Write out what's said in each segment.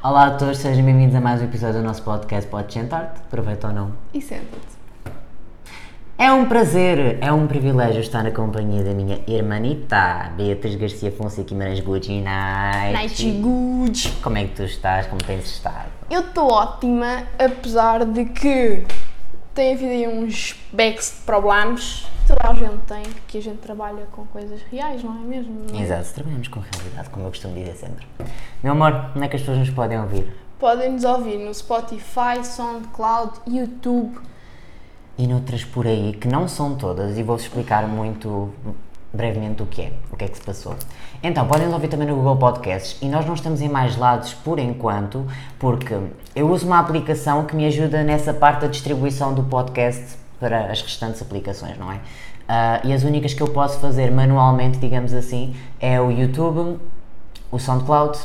Olá a todos, sejam bem-vindos a mais um episódio do nosso podcast Pode Sentar-te, aproveita ou não. E senta-te. É um prazer, é um privilégio estar na companhia da minha irmanita, Beatriz Garcia Fonseca Guimarães Good Night. Night good. Como é que tu estás? Como tens estado? Eu estou ótima, apesar de que tem havido aí uns backs de problemas. Toda a gente tem, que a gente trabalha com coisas reais, não é mesmo? Exato, trabalhamos com realidade, como eu costumo dizer sempre. Meu amor, onde é que as pessoas nos podem ouvir? Podem nos ouvir no Spotify, SoundCloud, YouTube. E noutras por aí, que não são todas, e vou-vos explicar muito brevemente o que é, o que é que se passou. Então, podem nos ouvir também no Google Podcasts, e nós não estamos em mais lados por enquanto, porque eu uso uma aplicação que me ajuda nessa parte da distribuição do podcast para as restantes aplicações, não é? Ah, e as únicas que eu posso fazer manualmente, digamos assim, é o YouTube, o SoundCloud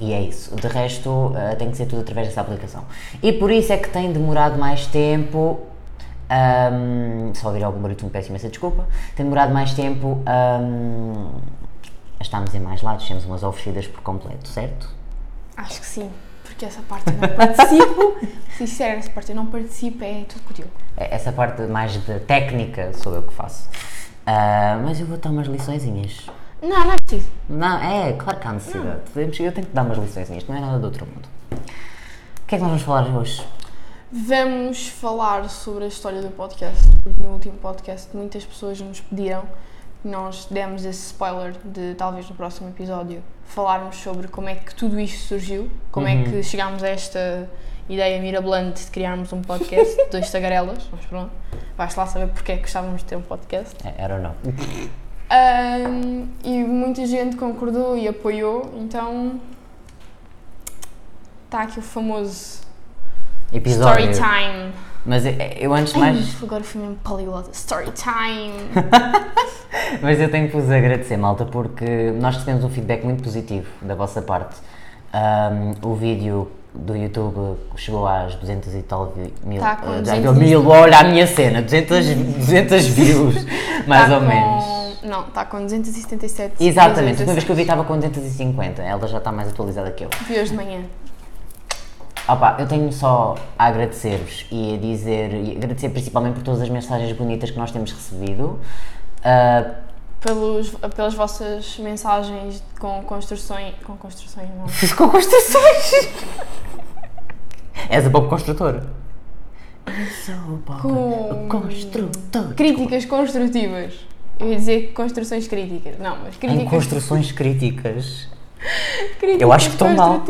e é isso. De resto, ah, tem que ser tudo através dessa aplicação. E por isso é que tem demorado mais tempo. ahm, se ouvir algum barulho, me peço imensa desculpa. Tem demorado mais tempo ahm, a estarmos em mais lados, temos umas oferecidas por completo, certo? Acho que sim, porque essa parte eu não participo. Sincero, essa parte eu não participo, é tudo contigo. É- Essa parte mais de técnica sou eu que faço. Ah, mas eu vou dar umas liçõezinhas. Não, não é preciso. Não, é, claro que há necessidade. Podemos- Eu tenho que dar umas liçõezinhas, não é nada do outro mundo. O que é que nós vamos falar hoje? Vamos falar sobre a história do podcast, porque no último podcast muitas pessoas nos pediram nós demos esse spoiler de talvez no próximo episódio falarmos sobre como é que tudo isto surgiu, como é que chegámos a esta ideia mirabolante de criarmos um podcast de dois tagarelas, mas pronto, vais lá saber porque é que gostávamos de ter um podcast. É, Era ou não? Ahm, e muita gente concordou e apoiou, então está aqui o famoso Episódio. story time. Mas eu, eu antes de mais. Ai, agora fui mesmo poliglota. Story time! Mas eu tenho que vos agradecer, malta, porque nós recebemos um feedback muito positivo da vossa parte. Ahm, o vídeo do YouTube chegou às 200 e tal mil. Tá com ah, 200 mil, olha a minha cena, 200, 200 views, mais Tá ou com- menos. Não, está com 277. Exatamente, a última vez que eu vi estava com 250, ela já está mais atualizada que eu. Vi hoje de manhã. Opa, eu tenho só a agradecer-vos e a dizer, e agradecer principalmente por todas as mensagens bonitas que nós temos recebido. Ah, Pelos, pelas vossas mensagens com construções. Com construções, não. com construções! És a Bob Construtor. Eu sou o Bob Com- Construtor. Críticas construtivas. Eu ia dizer construções críticas. Não, mas Em críticas. construções críticas. Críticas Eu acho que estou mal.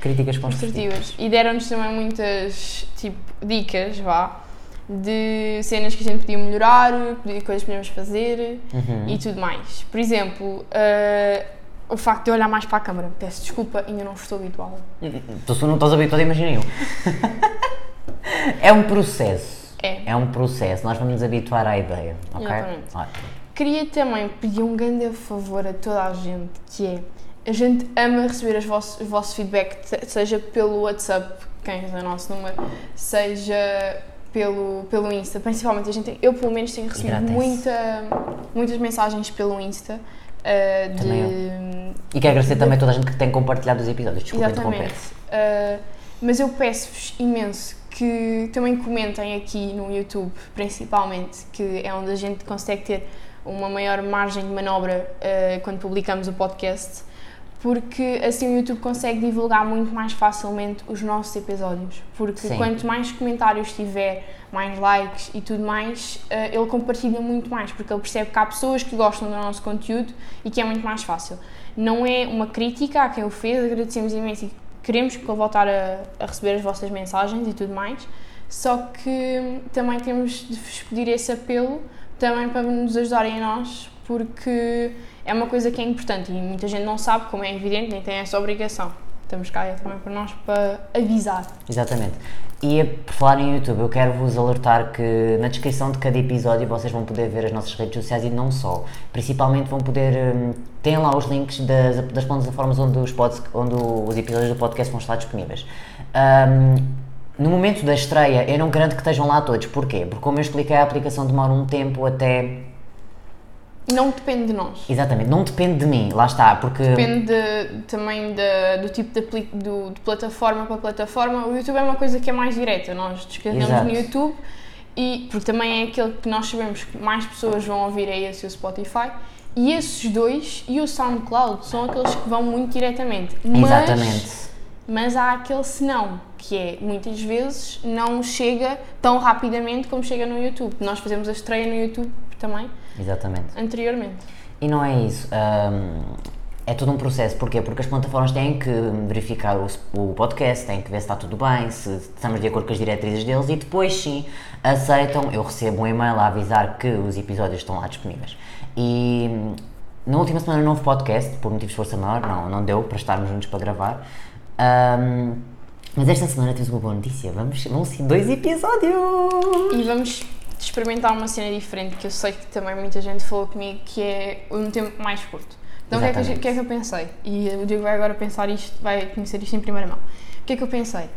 Críticas construtivas. construtivas. E deram-nos também muitas tipo, dicas, vá, de cenas que a gente podia melhorar, de coisas que podíamos fazer Uhum. e tudo mais. Por exemplo, eh, o facto de eu olhar mais para a câmara. Peço desculpa, ainda não estou habituada. Tu não estás habituado, imagina eu. é um processo. É. É um processo. Nós vamos nos habituar à ideia, ok? Exatamente. Ótimo. Queria também pedir um grande favor a toda a gente, que é, a gente ama receber as vossos, o vosso feedback, se- seja pelo WhatsApp, quem é o nosso número, seja pelo, pelo Insta, principalmente a gente, eu pelo menos tenho recebido muita, muitas mensagens pelo Insta, uh, de... E quero agradecer também a toda a gente que tem compartilhado os episódios. Desculpa Exatamente. interromper. Uh, mas eu peço-vos imenso que também comentem aqui no YouTube, principalmente, que é onde a gente consegue ter uma maior margem de manobra uh, quando publicamos o podcast, porque assim o YouTube consegue divulgar muito mais facilmente os nossos episódios. Porque Sim. quanto mais comentários tiver, mais likes e tudo mais, uh, ele compartilha muito mais, porque ele percebe que há pessoas que gostam do nosso conteúdo e que é muito mais fácil. Não é uma crítica a quem o fez, agradecemos imenso e queremos voltar a, a receber as vossas mensagens e tudo mais, só que também temos de vos pedir esse apelo também para nos ajudarem a nós, porque é uma coisa que é importante e muita gente não sabe, como é evidente, nem tem essa obrigação. Estamos cá também para nós para avisar. Exatamente. E a- por falar em YouTube, eu quero vos alertar que na descrição de cada episódio vocês vão poder ver as nossas redes sociais e não só. Principalmente vão poder. hum, Têm lá os links das, das plataformas onde os, pods, onde os episódios do podcast vão estar disponíveis. Hum, no momento da estreia, eu não garanto que estejam lá todos. Porquê? Porque, como eu expliquei, a aplicação demora um tempo até Não depende de nós. Exatamente, não depende de mim, lá está, porque. Depende de- também da- do tipo de, do- de plataforma para plataforma. O YouTube é uma coisa que é mais direta. Nós descarregamos Exato. no YouTube e porque também é aquele que nós sabemos que mais pessoas vão ouvir é esse o Spotify. E esses dois e o SoundCloud são aqueles que vão muito diretamente. Mas, Exatamente. Mas há aquele senão, que é muitas vezes não chega tão rapidamente como chega no YouTube. Nós fazemos a estreia no YouTube também Exatamente. anteriormente. E não é isso. hum, é todo um processo. Porquê? Porque as plataformas têm que verificar o, o podcast, têm que ver se está tudo bem, se estamos de acordo com as diretrizes deles e depois sim aceitam. Eu recebo um e-mail a avisar que os episódios estão lá disponíveis. E na última semana não houve podcast, por motivos de força maior, não, não deu para estarmos juntos para gravar. Hum, mas esta semana temos uma boa notícia. Vamos, vão ser dois episódios! E vamos experimentar uma cena diferente que eu sei que também muita gente falou comigo que é um tempo mais curto. Então o que, é que, que é que eu pensei? E o Diego vai agora pensar isto, vai conhecer isto em primeira mão. O que é que eu pensei?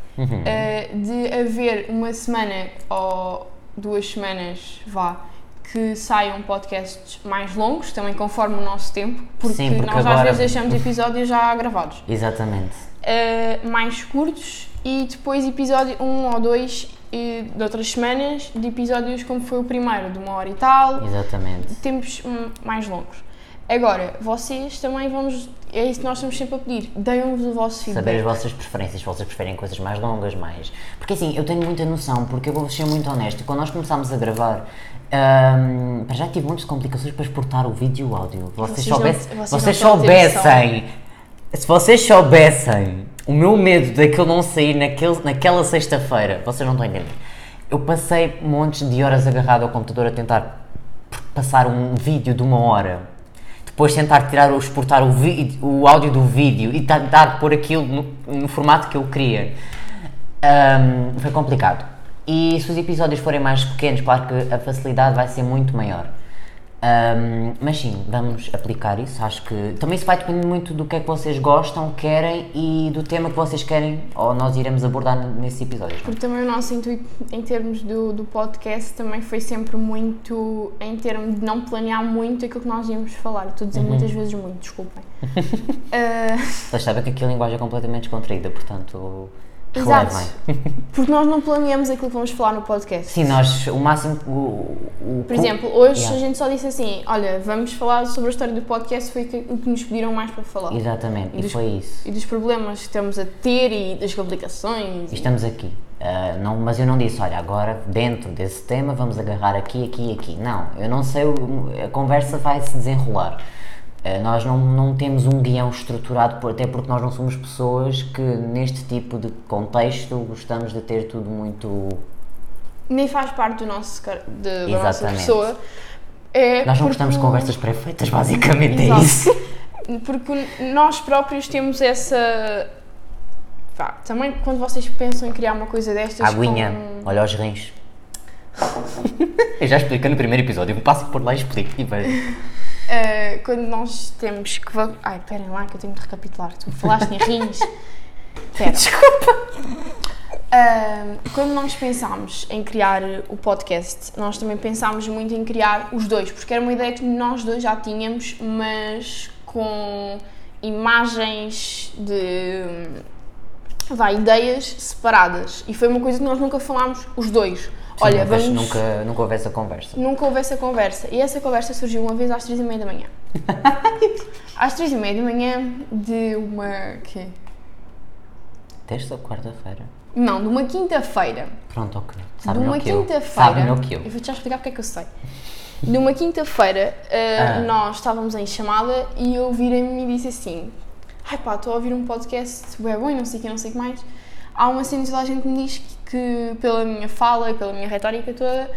Eh, de haver uma semana ou duas semanas, vá, que saiam podcasts mais longos, também conforme o nosso tempo, porque, Sim, porque nós às agora- vezes deixamos episódios já gravados. Exatamente. Uh, mais curtos e depois episódio um ou dois eh, de outras semanas de episódios como foi o primeiro, de uma hora e tal, Exatamente. tempos hum, mais longos. Agora, vocês também vamos, é isso que nós estamos sempre a pedir, deem-nos o vosso Saber as feedback. vossas preferências, se vocês preferem coisas mais longas, mais. Porque assim, eu tenho muita noção, porque eu vou ser muito honesto, quando nós começámos a gravar, para já tive muitas complicações para exportar o vídeo e o áudio. Vocês, Vocês não- vocês vocês, soubessem, se vocês soubessem o meu medo daquilo não sair naquele, naquela sexta-feira, vocês não estão a entender. Eu passei montes de horas agarrado ao computador a tentar passar um vídeo de uma hora depois tentar tirar ou exportar o, vi- o áudio do vídeo e tentar pôr aquilo no, no formato que eu queria. Ahm, foi complicado. E se os episódios forem mais pequenos, claro que a facilidade vai ser muito maior. Ahm, mas sim, vamos aplicar isso. Acho que também isso vai depender muito do que é que vocês gostam, querem e do tema que vocês querem, ou nós iremos abordar nesses episódios. Porque também o nosso intuito em termos do, do podcast também foi sempre muito em termos de não planear muito aquilo que nós íamos falar. Estou a dizer muitas vezes muito, desculpem. Ah, Vocês sabem que aqui a linguagem é completamente descontraída, portanto. Exato. porque nós não planeamos aquilo que vamos falar no podcast. Sim, nós, o máximo. O, o, Por exemplo, hoje Yeah. a gente só disse assim: olha, vamos falar sobre a história do podcast, foi o que nos pediram mais para falar. Exatamente, E e dos- foi isso. E dos problemas que estamos a ter e das complicações. E Estamos aqui. Ah, não, mas eu não disse, olha, agora dentro desse tema vamos agarrar aqui, aqui e aqui. Não, eu não sei, a conversa vai se desenrolar. Ah, nós não, não temos um guião estruturado, por- até porque nós não somos pessoas que neste tipo de contexto gostamos de ter tudo muito. Nem faz parte do nosso, de- da nossa pessoa. É Nós não porque- gostamos de conversas pré-feitas, basicamente Exato. é isso. Porque nós próprios temos essa. Pá, também quando vocês pensam em criar uma coisa destas. Aguinha, com- olha os rins. eu já expliquei no primeiro episódio, eu passo por lá e explico e vejo. Uh, quando nós temos que. Ai, esperem lá que eu tenho de recapitular. Tu falaste em rins. Espera. Desculpa. quando nós pensámos em criar o podcast, nós também pensámos muito em criar os dois, porque era uma ideia que nós dois já tínhamos, mas com imagens de. Vá, ideias separadas. E foi uma coisa que nós nunca falámos os dois. Olha, Sim, mas vamos. nunca, nunca houve essa conversa. Nunca houve essa conversa. E essa conversa surgiu uma vez às três e meia da manhã. às três e meia da manhã de uma... quê? Terça ou quarta-feira? Não, de uma quinta-feira. Pronto, ok. De Sabe uma que eu. quinta-feira. Sabe melhor que eu. Eu vou-te já explicar porque é que eu sei. De uma quinta-feira, uh, Ah. nós estávamos em chamada e eu virei-me e disse assim: Ai pá, estou a ouvir um podcast bem bom e não sei o que, não sei o que mais. Há uma cena que toda a gente me diz que, que, pela minha fala e pela minha retórica toda,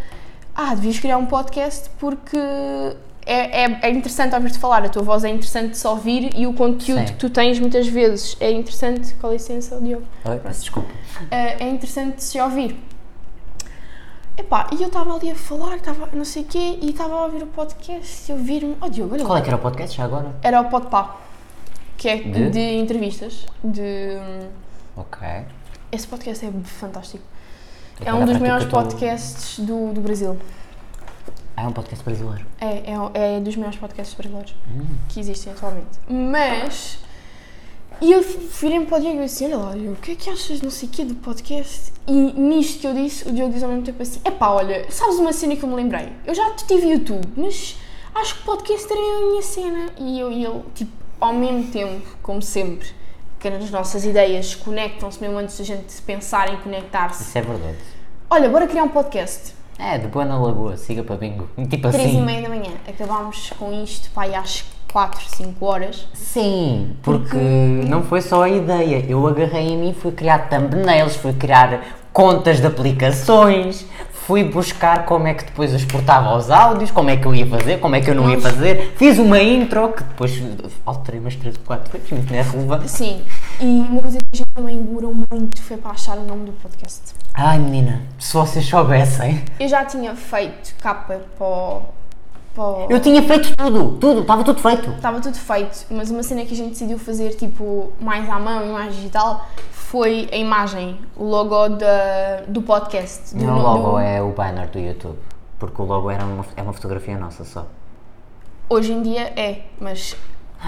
ah, devias criar um podcast porque é, é, é interessante ouvir-te falar, a tua voz é interessante de se ouvir e o conteúdo Sim. que tu tens muitas vezes é interessante. Com licença, Diogo. Oi, peço desculpa. é é interessante de se ouvir. Epá, e eu estava ali a falar, estava não sei o quê, e estava a ouvir o podcast e ouvir-me. Oh Diogo, olha Qual é que era o podcast já agora? Era o Podpá, que é De? de, entrevistas. De... Ok. Esse podcast é fantástico. Que É um dos maiores tô- podcasts do, do Brasil. Ah, é um podcast brasileiro. É, é, é dos melhores podcasts brasileiros que existem atualmente. Mas. E eu virei para o Diogo e disse: Olha lá, Diogo, o que é que achas, não sei o quê, do podcast? E nisto que eu disse, o Diogo diz ao mesmo tempo assim: Epá, olha, sabes uma cena que eu me lembrei? Eu já tive YouTube, mas acho que podcast era a minha cena. E eu e ele, tipo, ao mesmo tempo, como sempre, que as nossas ideias conectam-se mesmo antes da gente pensar em conectar-se. Isso é verdade. Olha, bora criar um podcast. É, de Boa na Lagoa, siga para bingo. Tipo Três e assim. meia da manhã. Acabámos com isto, pá, aí às 4, 5 horas. Sim, porque não foi só a ideia. Eu agarrei em mim, fui criar thumbnails, fui criar contas de aplicações, fui buscar como é que depois eu exportava os áudios, como é que eu ia fazer, como é que eu não ia fazer. Fiz uma intro que depois alterei umas 3 ou 4 vezes, mas não é relevante. Sim, e uma coisa que a gente também demorou muito foi para achar o nome do podcast. Ai menina, se vocês soubessem. Eu já tinha feito capa para o. O- Eu tinha feito tudo, tudo, estava tudo feito. Estava tudo feito, mas uma cena que a gente decidiu fazer tipo mais à mão e mais digital foi a imagem, o logo da, do podcast. Do, O no- logo do- é o banner do YouTube, porque o logo era uma, é uma fotografia nossa só. Hoje em dia é, mas.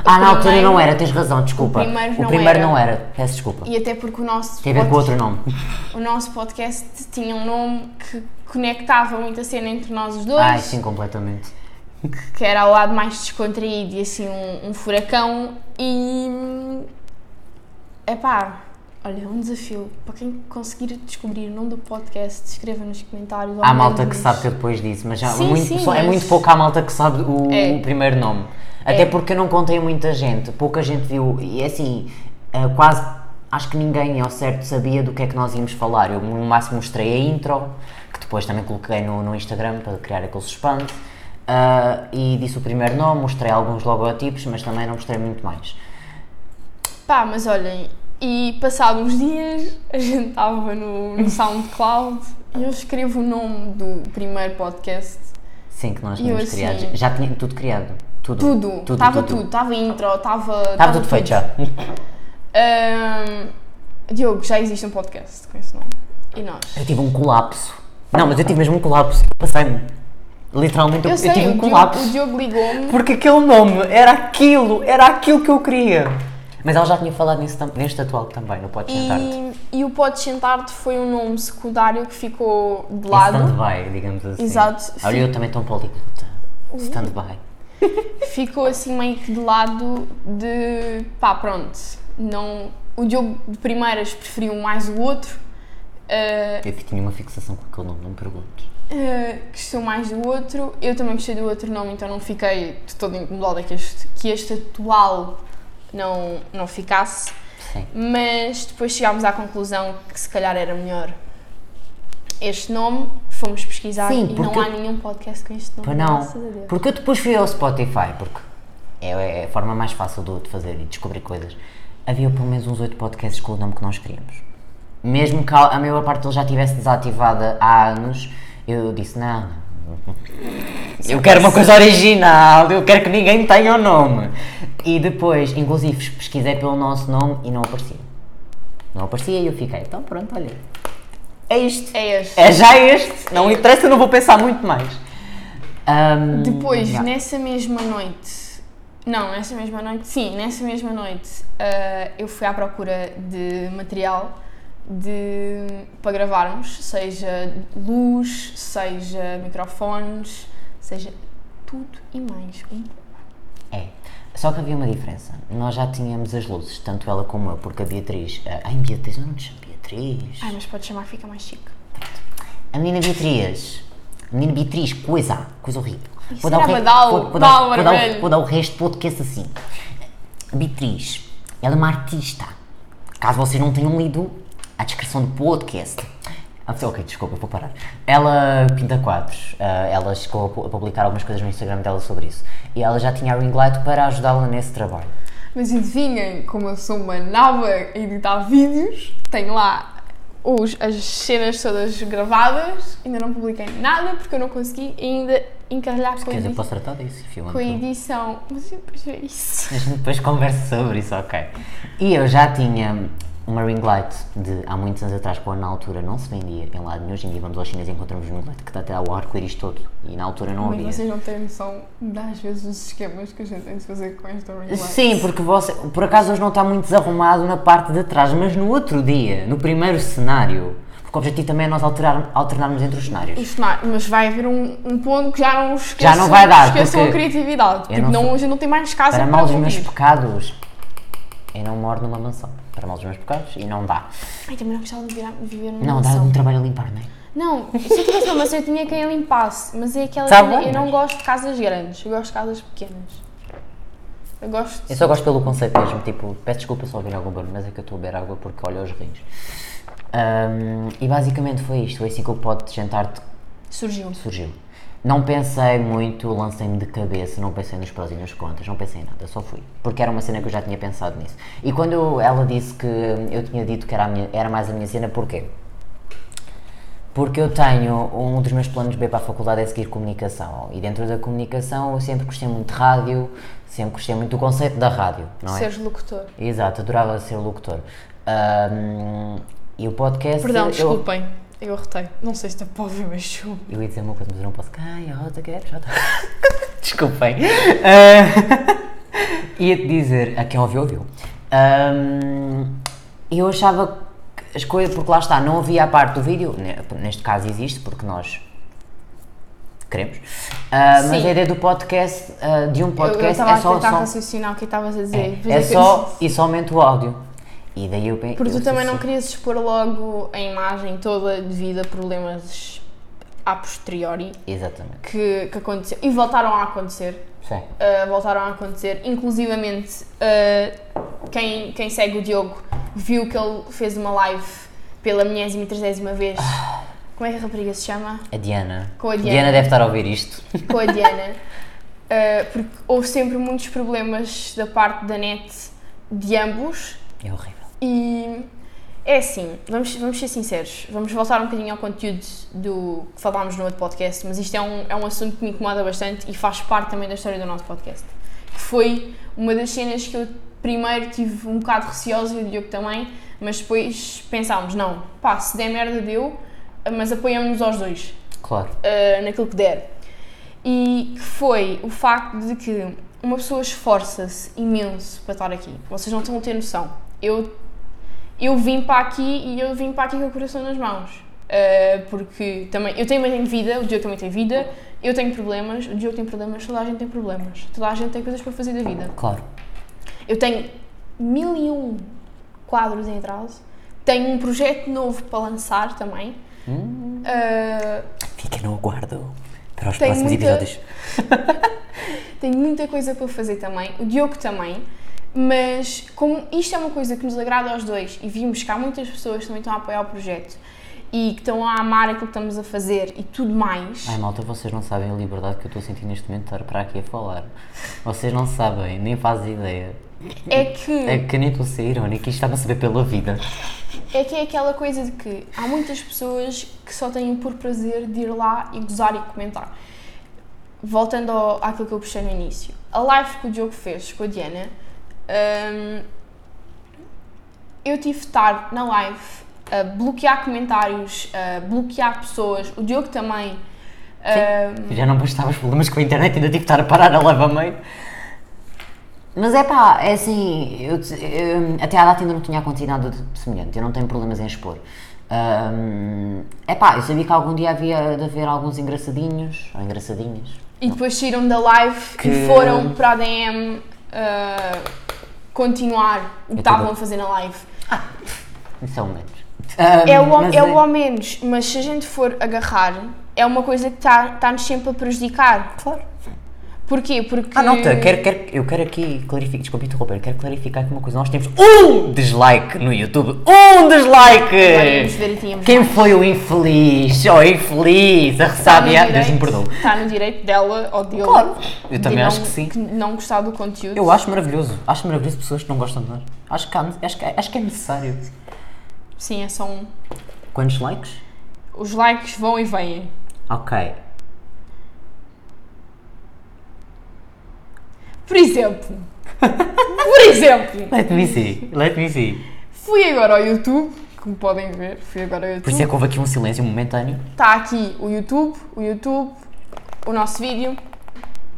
Ah, na altura não era, tens razão, desculpa. o primeiro não primeiro era. não era, peço desculpa. E até porque o nosso. Tem a ver com outro nome. O nosso podcast tinha um nome que conectava muito a cena entre nós os dois. Ai, sim, completamente. Que era o lado mais descontraído e assim um, um furacão e epá, olha, um desafio para quem conseguir descobrir o nome do podcast, escreva nos comentários. Há malta que sabe que eu depois disse, mas já Sim, muito, sim, é mas- muito pouco a malta que sabe o, É. o primeiro nome. Até É. porque eu não contei muita gente, pouca gente viu, e é assim, ah, quase, acho que ninguém ao certo sabia do que é que nós íamos falar. Eu no máximo mostrei a intro, que depois também coloquei no, no Instagram para criar aquele suspense, ah, e disse o primeiro nome, mostrei alguns logotipos, mas também não mostrei muito mais. Pá, mas olhem, e passados uns dias a gente estava no, no SoundCloud e eu escrevo o nome do primeiro podcast. Sim, que nós tínhamos assim- criado. Já tinha tudo criado. Tudo. Tudo, estava tudo, estava intro, estava. Estava tudo feito já. Ahm, Diogo, já existe um podcast com esse nome. E nós? Eu tive um colapso. Não, mas eu tive mesmo um colapso. Passei-me. Literalmente, eu, Eu eu sei, tive um Diogo, colapso. o Diogo ligou-me Porque aquele nome era aquilo, era aquilo que eu queria. Mas ela já tinha falado nisso, neste atual também, no Podes Sentar-te. e, e o Podes Sentar-te foi um nome secundário que ficou de lado. Stand-by, digamos assim. Exato. Olha, eu também estou um poliglota. Stand-by. Ficou assim meio que de lado de pá, pronto. Não, o Diogo de primeiras preferiu mais o outro. ah, Eu tinha uma fixação com aquele nome, não me perguntes. Uh, gostou mais do outro, eu também gostei do outro nome, então não fiquei de todo incomodada que este, que este atual não, não ficasse, Sim. mas depois chegámos à conclusão que se calhar era melhor este nome, fomos pesquisar Sim, e não há nenhum podcast com este nome, não. Porque eu depois fui ao Spotify, porque é, é a forma mais fácil de, de fazer e descobrir coisas. Havia pelo menos uns oito podcasts com o nome que nós queríamos. Mesmo que a maior parte deles já estivesse desativada há anos, eu disse: não. Eu quero uma coisa original, eu quero que ninguém tenha o nome. E depois, inclusive, pesquisei pelo nosso nome e não aparecia. Não aparecia e eu fiquei: então pronto, olha. É isto. É este. É já este. Não interessa, não vou pensar muito mais. Ahm, Depois, yeah. nessa mesma noite, não, nessa mesma noite, sim, nessa mesma noite, ah, eu fui à procura de material de, para gravarmos, seja luz, seja microfones, seja tudo e mais. É. Só que havia uma diferença. Nós já tínhamos as luzes, tanto ela como eu, porque a Beatriz. ah, Ai, Beatriz, eu não te chamo Beatriz. Ai, mas pode chamar, fica mais chique. A menina Beatriz. A menina Beatriz, coisa. Coisa horrível. Isso re- vou, dar, vou, dar, vou dar o resto do podcast assim. A Beatriz, ela é uma artista. Caso vocês não tenham lido a descrição do podcast. Ah, ok, desculpa, vou parar. Ela pinta quadros. ah, ela chegou a pu- a publicar algumas coisas no Instagram dela sobre isso. E ela já tinha a ring light para ajudá-la nesse trabalho. Mas adivinhem, como eu sou uma naba a editar vídeos, tenho lá os, as cenas todas gravadas, ainda não publiquei nada porque eu não consegui ainda encarrilhar com posso tratar disso, filho? Com a edição. Mas eu depois ver isso. A gente depois conversa sobre isso, ok. E eu já tinha uma ring light de há muitos anos atrás, quando na altura não se vendia em lado nenhum, hoje em dia vamos aos chineses e encontramos um ring light que está até ao arco-íris todo e na altura não Mas havia. vocês não têm noção das vezes os esquemas que a gente tem de fazer com esta ring light. Sim, porque você, por acaso hoje não está muito desarrumado na parte de trás, mas no outro dia, no primeiro cenário, porque o objetivo também é nós alterar, alternarmos entre os cenários. Cenário, mas vai haver um, um ponto que já não esqueçam, Já não vai dar, esqueçam a criatividade. Porque não não, sou- hoje não tem mais casa Para para mal dos meus pecados, eu não moro numa mansão. Para mal dos meus pecados, e não dá. Ai, também não gostava de viver, viver numa Não, dá mansão. um trabalho a limpar, não é? Não, se eu tivesse uma mansão eu tinha quem a limpasse, mas é aquela Tá cena, eu não mas- gosto de casas grandes, eu gosto de casas pequenas. Eu gosto Eu só gosto pelo conceito mesmo, tipo, peço desculpa se ouvir algum barulho, mas é que eu estou a beber água porque olho os rins. Ahm, e basicamente foi isto, foi assim que o pote de jantar te- surgiu. surgiu. Não pensei muito, lancei-me de cabeça, não pensei nos prós e nos contras, não pensei em nada, só fui. Porque era uma cena que eu já tinha pensado nisso. E quando eu- ela disse que eu tinha dito que era, minha- era mais a minha cena, porquê? Porque eu tenho, um dos meus planos B para a faculdade é seguir comunicação. E dentro da comunicação eu sempre gostei muito de rádio, sempre gostei muito do conceito da rádio, não é? Seres locutor. Exato, adorava ser locutor. Ahm, e o podcast. Perdão, eu- desculpem, eu arrotei. Não sei se está para ouvir, mas desculpa. Eu ia dizer uma coisa, mas eu não posso. Ai, a rota quer, já está. Desculpem. Ah, Ia-te dizer, a quem ouviu, ouviu. Ahm, eu achava que as coisas, porque lá está, não havia a parte do vídeo, ne- neste caso existe, porque nós queremos, Ah, mas a ideia do podcast, ah, de um Eu- eu podcast, estava é a só, tentar só- raciocinar o que estavas a dizer. É, isso que só e somente o áudio. E daí eu pensei. Porque tu também não querias expor logo a imagem toda devido a problemas a posteriori Exatamente. que, que aconteceram. E voltaram a acontecer. Sim. Uh, voltaram a acontecer. Inclusivamente, uh, quem, quem segue o Diogo viu que ele fez uma live pela milésima e trigésima vez. Como é que a rapariga se chama? A Diana. Com a Diana. deve estar a ouvir isto. Com a Diana. Uh, porque houve sempre muitos problemas da parte da net de ambos. É horrível. E é assim, vamos, vamos ser sinceros, vamos voltar um bocadinho ao conteúdo do que falámos no outro podcast, mas isto é um, é um assunto que me incomoda bastante e faz parte também da história do nosso podcast. Que foi uma das cenas que eu primeiro tive um bocado receosa e o Diogo também, mas depois pensámos, não, pá, se der merda deu, mas apoiamos-nos aos dois Claro. uh, naquilo que der. E que foi o facto de que uma pessoa esforça-se imenso para estar aqui. Vocês não estão a ter noção. Eu, eu vim para aqui e eu vim para aqui com o coração nas mãos. Uh, porque também, eu também tenho vida, o Diogo também tem vida, eu tenho problemas, o Diogo tem problemas, toda a gente tem problemas. Toda a gente tem coisas para fazer da vida. Claro. Eu tenho mil e um quadros em atraso, tenho um projeto novo para lançar também. Uh, Fica no aguardo para os próximos muita- episódios. Tenho muita coisa para fazer também, o Diogo também, mas como isto é uma coisa que nos agrada aos dois e vimos que há muitas pessoas que também estão a apoiar o projeto e que estão a amar aquilo que estamos a fazer e tudo mais, Ai malta, vocês não sabem a liberdade que eu estou a sentir neste momento de estar para aqui a falar. Vocês não sabem, nem fazem ideia. é que É que nem estou a ser irónico, isto está-me a saber pela vida. é que é aquela coisa de que há muitas pessoas que só têm por prazer de ir lá e gozar e comentar. Voltando ao, àquilo que eu puxei no início, a live que o Diogo fez com a Diana, hum, eu tive de estar na live a bloquear comentários, a bloquear pessoas, o Diogo também. hum, Já não bastava os problemas com a internet, ainda tive de estar a parar a leva a meio. Mas é pá, é assim, eu, eu- até à data ainda não tinha acontecido nada de semelhante, eu não tenho problemas em expor. é pá, eu sabia que algum dia havia de haver alguns engraçadinhos, ou engraçadinhas. e depois saíram da live Que- e foram para a DM uh, continuar o que Eu estavam a fazer na live. Isso é o menos. É o, Mas é o ao menos, mas se a gente for agarrar, é uma coisa que está- está-nos sempre a prejudicar. Claro. Porquê? Porque. Ah, nota, quero, quero, eu quero aqui clarificar, desculpe interromper, quero clarificar aqui uma coisa. Nós temos um dislike no YouTube. Um dislike! Agora Quem mais. foi o infeliz? Oh, infeliz! A ressábia. Deus me perdoe. Está no direito dela ou dele. Claro, eu de também não- acho que sim. não gostar do conteúdo. Eu acho maravilhoso. Acho maravilhoso pessoas que não gostam de nós. Acho que, há- acho que, acho que é necessário. Sim, é só um. Quantos likes? Os likes vão e vêm. Ok. Por exemplo. por exemplo. Let me see. Let me see. Fui agora ao YouTube, como podem ver, fui agora ao Por isso é YouTube. que houve aqui um silêncio momentâneo. Está aqui o YouTube, o YouTube, o nosso vídeo.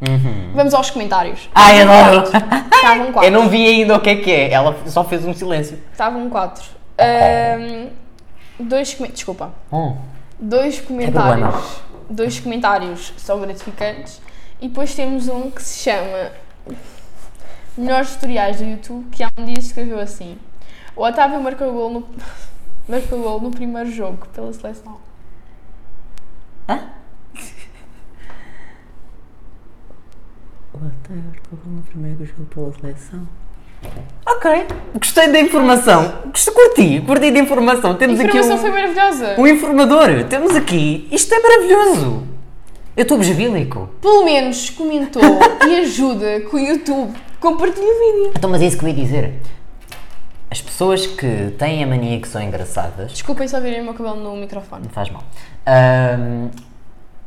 Uhum. Vamos aos comentários. Ai, adoro! Estavam quatro. Eu não vi ainda o que é que é. Ela só fez um silêncio. Estavam quatro. Ahm, dois comentários. Desculpa. Hum. Dois problema. comentários. Dois comentários são gratificantes. E depois temos um que se chama Melhores tutoriais do YouTube, que há um dia escreveu assim. O Otávio marcou gol no, marcou gol no primeiro jogo pela seleção. Hã? O Otávio no primeiro jogo pela seleção. Ok, gostei da informação. Gostei, curti, curti da informação. A Temos aqui informação um, foi maravilhosa. um informador. Temos aqui. Isto é maravilhoso. Eu estou besbílico. Pelo menos comentou e ajuda com o YouTube. Compartilha o vídeo. Então, mas é isso que eu ia dizer. As pessoas que têm a mania que são engraçadas, Desculpem só virem o meu cabelo no microfone. não faz mal,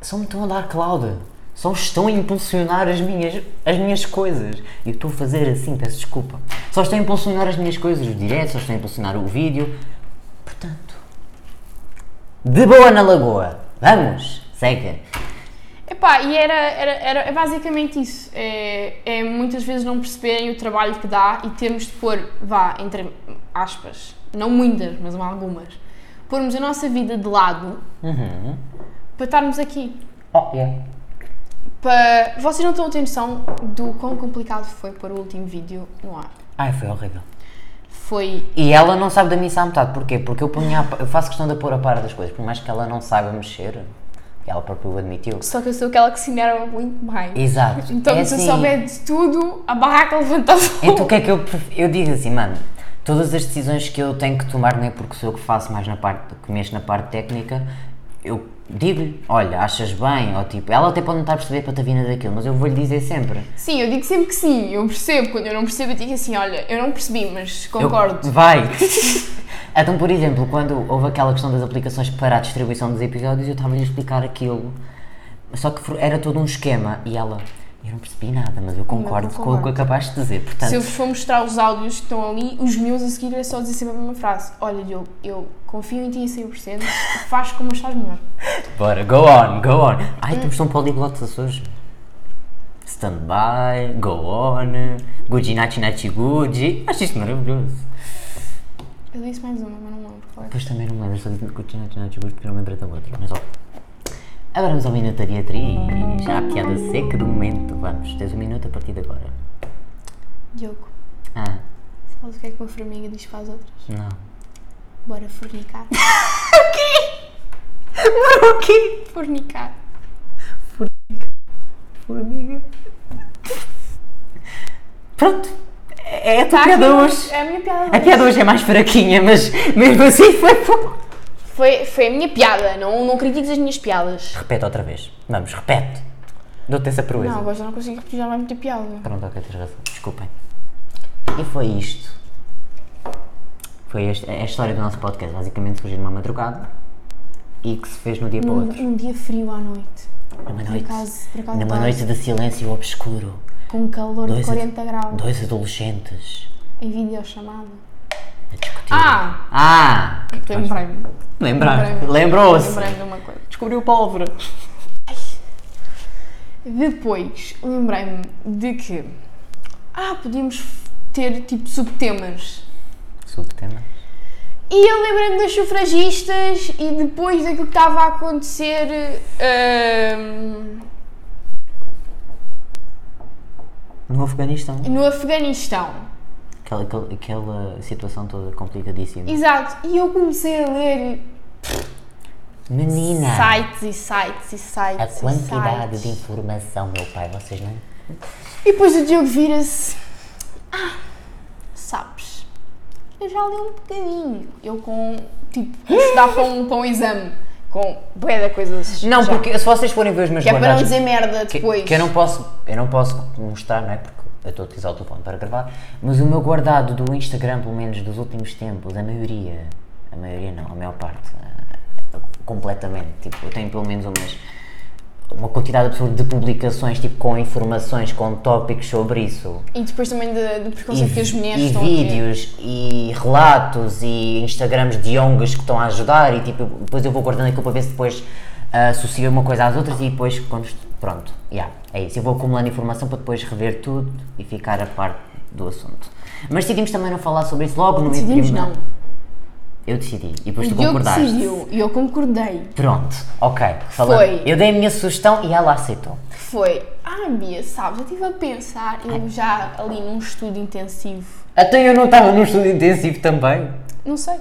só me estão a dar cloud. Só estão a impulsionar as minhas, as minhas coisas. E eu estou a fazer assim, peço desculpa. Só estão a impulsionar as minhas coisas, os diretos, só estão a impulsionar o vídeo. Portanto, de boa na lagoa. Vamos, segue. Epá, e era, era, era é basicamente isso. É, é muitas vezes não perceberem o trabalho que dá e termos de pôr, vá, entre aspas, não muitas, mas algumas, pormos a nossa vida de lado Uhum. para estarmos aqui. Oh, yeah. Para... Vocês não estão a ter noção do quão complicado foi pôr o último vídeo no ar. Ai, foi horrível. Foi. E ela não sabe da missa à metade. Porquê? Porque eu, ponho a eu faço questão de pôr a par das coisas. Por mais que ela não saiba mexer, ela própria o admitiu. Só que eu sou aquela que se enerva muito mais. Exato. Então, É se eu assim, souber de tudo, a barraca levanta fogo. Então o que é que eu pref- Eu digo assim, mano, todas as decisões que eu tenho que tomar, não é porque sou eu que faço mais na parte, que mexo na parte técnica, eu digo-lhe, olha, achas bem, ou tipo, ela até pode não estar a perceber para a vinda daquilo, mas eu vou-lhe dizer sempre. Sim, eu digo sempre que sim, eu percebo. Quando eu não percebo, eu digo assim: olha, eu não percebi, mas Eu- concordo. vai! então, por exemplo, quando houve aquela questão das aplicações para a distribuição dos episódios, eu estava-lhe a explicar aquilo, só que era todo um esquema, e ela, eu não percebi nada, mas eu concordo com o que concordo. acabaste de dizer, portanto... Se eu vos for mostrar os áudios que estão ali, os meus a seguir é só dizer sempre a mesma frase: olha, Diogo, eu confio em ti a 100%, faz como achas melhor. Bora, go on, go on. Ai, temos tão poliglotas hoje. Stand by, go on, Gucci Nachi Nachi Gucci. Acho isto maravilhoso. Eu disse mais uma, mas não lembro qual é. Depois também não me lembro, só disse Gucci Nachi Nachi Gucci porque não me lembrei da outra. Mas ó. Agora vamos ao Minuto Beatriz. Já a piada seca do momento. Vamos, tens um minuto a partir de agora. Diogo, Ah, sabes o que é que uma formiga diz para as outras? não. Bora fornicar. O quê? fornicar. Formiga. Pronto. É a tua Tá piada hoje. É a minha piada. A piada hoje é mais fraquinha, mas mesmo assim foi bom. Foi, foi a minha piada, não, não critiques as minhas piadas. Repete outra vez. Vamos, repete. Dou-te essa proeza. Não, agora já não consigo repetir, já vai muita piada. Pronto, ok, tens razão. Desculpem. E foi isto. Foi este, a história do nosso podcast. Basicamente surgiu numa madrugada e que se fez no dia para o Num, outro. num dia frio à noite, Numa por noite. acaso- por acaso numa tá. noite de silêncio obscuro. com um calor Dois de ad- 40 graus, Dois adolescentes em videochamada. Ah! Ah! Lembrei-me. Lembrou-se. Lembrei-me de uma coisa. Descobriu pólvora. Depois, lembrei-me de que. Ah, podíamos ter tipo subtemas. Subtema. E eu lembrei-me das sufragistas e depois daquilo que estava a acontecer. ahm, No Afeganistão. no Afeganistão. Aquela, aquela, aquela situação toda complicadíssima. Exato. E eu comecei a ler Menina! sites e sites e sites. A quantidade sites. de informação, meu pai, vocês não. E depois o Diogo vira-se. Ah, sabes, eu já li um bocadinho. Eu com, tipo, estudar para um, para um exame. Com bué de coisas. Não, já. porque se vocês forem ver os meus Que é para não dizer merda que, depois. que eu não posso, eu não posso mostrar, não é? Porque eu estou a utilizar o telefone para gravar, mas o meu guardado do Instagram, pelo menos dos últimos tempos, a maioria, a maioria não, a maior parte, eh, completamente, tipo, eu tenho pelo menos umas uma quantidade absurda de publicações, tipo, com informações, com tópicos sobre isso. E depois também de- do preconceito que as mulheres e estão vídeos, e relatos, e Instagrams de ONGs que estão a ajudar, e tipo, depois eu vou guardando aquilo para ver se depois ah, associo uma coisa às outras e depois, quando, pronto, yeah, é isso. Eu vou acumulando informação para depois rever tudo e ficar a par do assunto. Mas decidimos também não falar sobre isso logo no Decidimos não. Eu decidi, e depois tu Diogo concordaste. decidiu e eu concordei. Pronto, ok. Falando- Foi. Eu dei a minha sugestão e ela aceitou. Foi, ah Bia, sabes, eu estive a pensar, eu já ali num estudo intensivo, Até eu não estava num estudo intensivo também. não sei,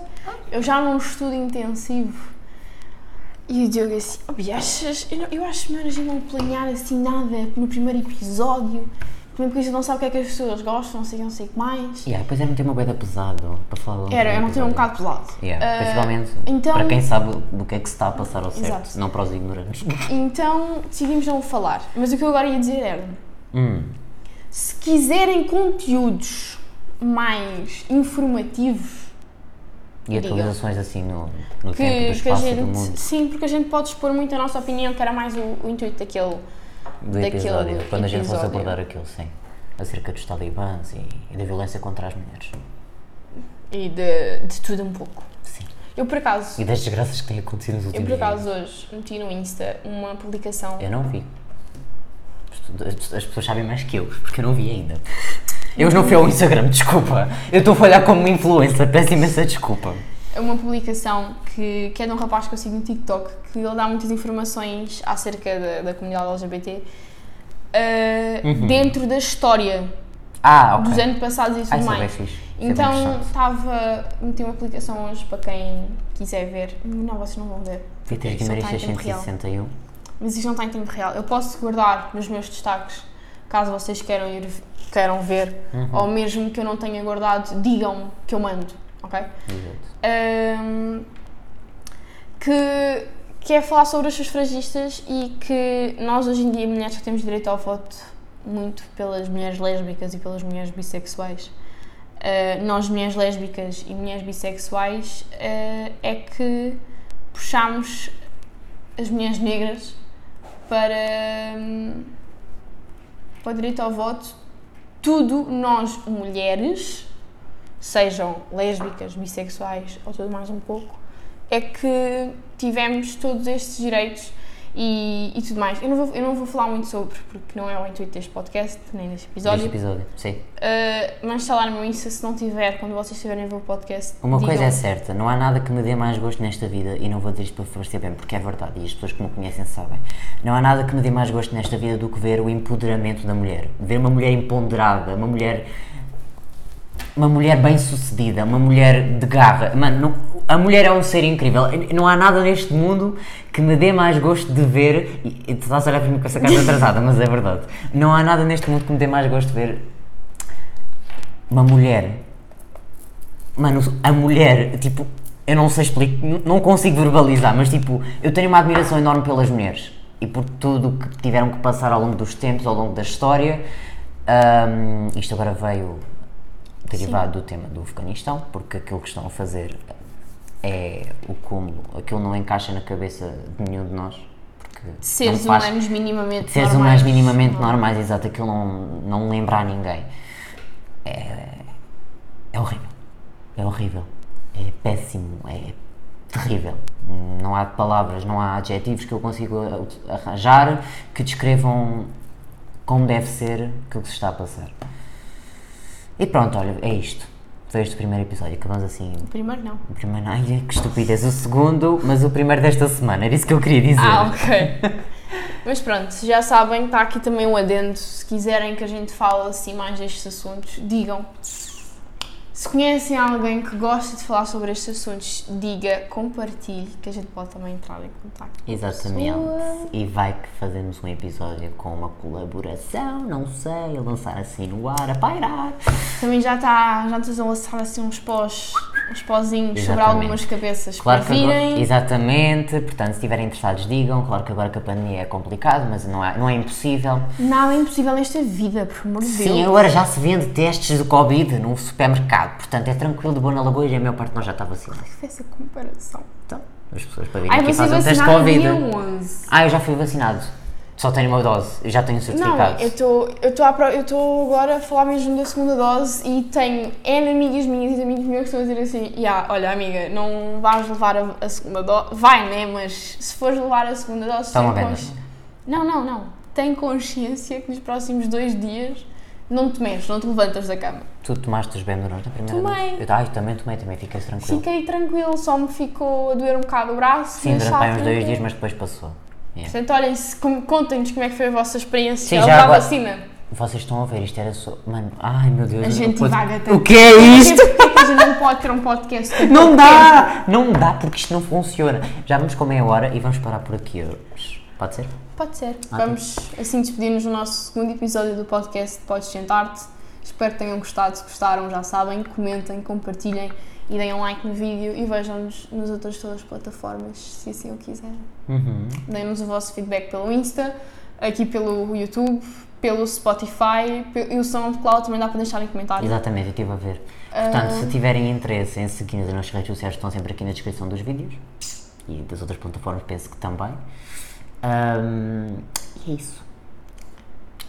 eu já num estudo intensivo, e o Diogo assim, oh, achas, eu, não- eu acho melhor a gente não planear assim nada no primeiro episódio, também porque a gente não sabe o que é que as pessoas gostam, não sei, não sei o que mais. Yeah, depois era um tema bem pesado para falar Era, era um tema um bocado pesado. Yeah, Ah, principalmente então- para quem sabe do que é que se está a passar ao certo, Exato. não para os ignorantes. Então decidimos não falar, mas o que eu agora ia dizer era, Hum, se quiserem conteúdos mais informativos, e Diga. atualizações assim no, no tempo, do que, que a espaço e do gente. mundo Sim, porque a gente pode expor muito a nossa opinião, que era mais o, o intuito daquele. do daquele episódio, quando a gente fosse abordar aquilo, sim. Acerca dos talibãs e, e da violência contra as mulheres. e de, de tudo um pouco. Sim. Eu por acaso, E das desgraças que têm acontecido nos eu últimos por acaso dias. hoje meti no Insta uma publicação. Eu não vi. As pessoas sabem mais que eu, porque eu não vi ainda. Eu não fui ao Instagram, desculpa. Eu estou a falhar como uma influencer, peço imensa desculpa. Uma publicação que, que é de um rapaz que eu sigo no TikTok, que ele dá muitas informações acerca da, da comunidade LGBT uh, Uhum. dentro da história Ah, ok. dos anos passados e tudo Ah, é mais. é Então estava. meti uma aplicação hoje para quem quiser ver. Não, vocês não vão ver. Vitor Guimarães está em tempo real. 661. Mas isto não está em tempo real. Eu posso guardar nos meus destaques, caso vocês queiram ir queiram ver, Uhum. ou mesmo que eu não tenha guardado, digam que eu mando, ok? Ahm, que, que é falar sobre as sufragistas e que nós hoje em dia, mulheres, só temos direito ao voto muito pelas mulheres lésbicas e pelas mulheres bissexuais. Ah, nós, mulheres lésbicas e mulheres bissexuais, ah, é que puxamos as mulheres negras para, para o direito ao voto. Tudo nós, mulheres, sejam lésbicas, bissexuais ou tudo mais um pouco, é que tivemos todos estes direitos e, e tudo mais. Eu não, vou, eu não vou falar muito sobre, porque não é o intuito deste podcast, nem deste episódio. Deste episódio, sim. Uh, mas está lá no Insta, se não tiver, quando vocês estiverem a ver o podcast. Uma digam. coisa é certa, não há nada que me dê mais gosto nesta vida, e não vou dizer isto para parecer bem, porque é verdade, e as pessoas que me conhecem sabem. Não há nada que me dê mais gosto nesta vida do que ver o empoderamento da mulher. Ver uma mulher empoderada, uma mulher. Uma mulher bem sucedida, uma mulher de garra. Mano, não- a mulher é um ser incrível. Não há nada neste mundo que me dê mais gosto de ver. E, tu estás a olhar para mim com essa cara atrasada, mas é verdade. Não há nada neste mundo que me dê mais gosto de ver uma mulher Mano, a mulher, tipo, eu não sei explicar, não consigo verbalizar, mas tipo, eu tenho uma admiração enorme pelas mulheres e por tudo o que tiveram que passar ao longo dos tempos, ao longo da história. Ahm, isto agora veio derivado do tema do Afeganistão, porque aquilo que estão a fazer é o cúmulo, aquilo não encaixa na cabeça de nenhum de nós. Seres faz- humanos minimamente seres normais. humanos minimamente Não. normais, exato, aquilo não, não lembra a ninguém. É, é horrível. É horrível. É péssimo. É terrível. Não há palavras, não há adjetivos que eu consiga arranjar que descrevam como deve ser aquilo que se está a passar. E pronto, olha, é isto. Foi este o primeiro episódio. Acabamos assim. Primeiro não. O primeiro, ai, que estupidez. O segundo, mas o primeiro desta semana. Era isso que eu queria dizer. Ah, ok. Mas pronto, já sabem, está aqui também um adendo. Se quiserem que a gente fale assim mais destes assuntos, digam. Se conhecem alguém que gosta de falar sobre estes assuntos, diga, compartilhe, que a gente pode também entrar em contato. Exatamente. E vai que fazemos um episódio com uma colaboração, não sei, a lançar assim no ar, a pairar. Também já está, já estás a lançar assim uns pós, uns pozinhos sobre Exatamente. algumas cabeças Claro para que agora, virem. exatamente, portanto, se estiverem interessados, digam. Claro que agora que a pandemia é complicado, mas não é, não é impossível. Nada é impossível nesta vida, por amor de Deus. Sim, agora já se vende testes de Covid no supermercado, portanto é tranquilo, de boa na lagoa e a maior parte de nós já está vacinada. Essa comparação. Então, as pessoas para virem Ai, aqui fazem um teste Covid. dia 11. Ah, eu já fui vacinado. Só tenho uma dose, eu já tenho Não, certificado. eu estou eu tô à pro- eu estou agora a falar mesmo da segunda dose e tenho N amigas minhas e de amigos meus que estão a dizer assim: "Ya, olha, amiga, não vais levar a, a segunda dose. Vai, né? Mas se fores levar a segunda dose, Toma tem consci- Não, não, não. Tem consciência que nos próximos dois dias não te mexes, não te levantas da cama. Tu tomaste os Benuron na primeira Tomei. dose? Ai, também tomei, também fiquei tranquilo. Fiquei tranquilo, só me ficou a doer um bocado o braço. Sim, durante uns dois dias, mas depois passou. Yeah. Portanto, olhem, contem-nos como é que foi a vossa experiência Sim, a já agora- vacina. Vocês estão a ver, isto era só. Mano, ai meu Deus. A gente posso- divaga tanto. O que é isto? Porquê é que a gente não pode ter um podcast Não dá! Não dá porque isto não funciona. Já vamos com meia hora e vamos parar por aqui hoje. Pode ser? Pode ser. Ok. Vamos assim despedir-nos do nosso segundo episódio do podcast Podes Sentar-te. Espero que tenham gostado. Se gostaram, já sabem, comentem, compartilhem e deem um like no vídeo e vejam-nos nas outras todas as plataformas, se assim o quiserem. Uhum. Deem-nos o vosso feedback pelo Insta, aqui pelo YouTube, pelo Spotify e o SoundCloud também dá para deixar em comentários. Exatamente, eu estive a ver. Ah. Portanto, se tiverem interesse em seguir nas nossas redes sociais, estão sempre aqui na descrição dos vídeos e das outras plataformas, penso que também. Ahm, e é isso.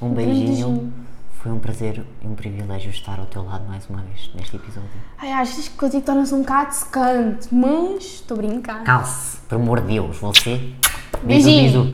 Um beijinho. beijinho. Foi um prazer e um privilégio estar ao teu lado mais uma vez neste episódio. Ai, achas que contigo torna-se um bocado secante, mas estou a brincar. Calce, por amor de Deus, você. Beijinho. Bisu.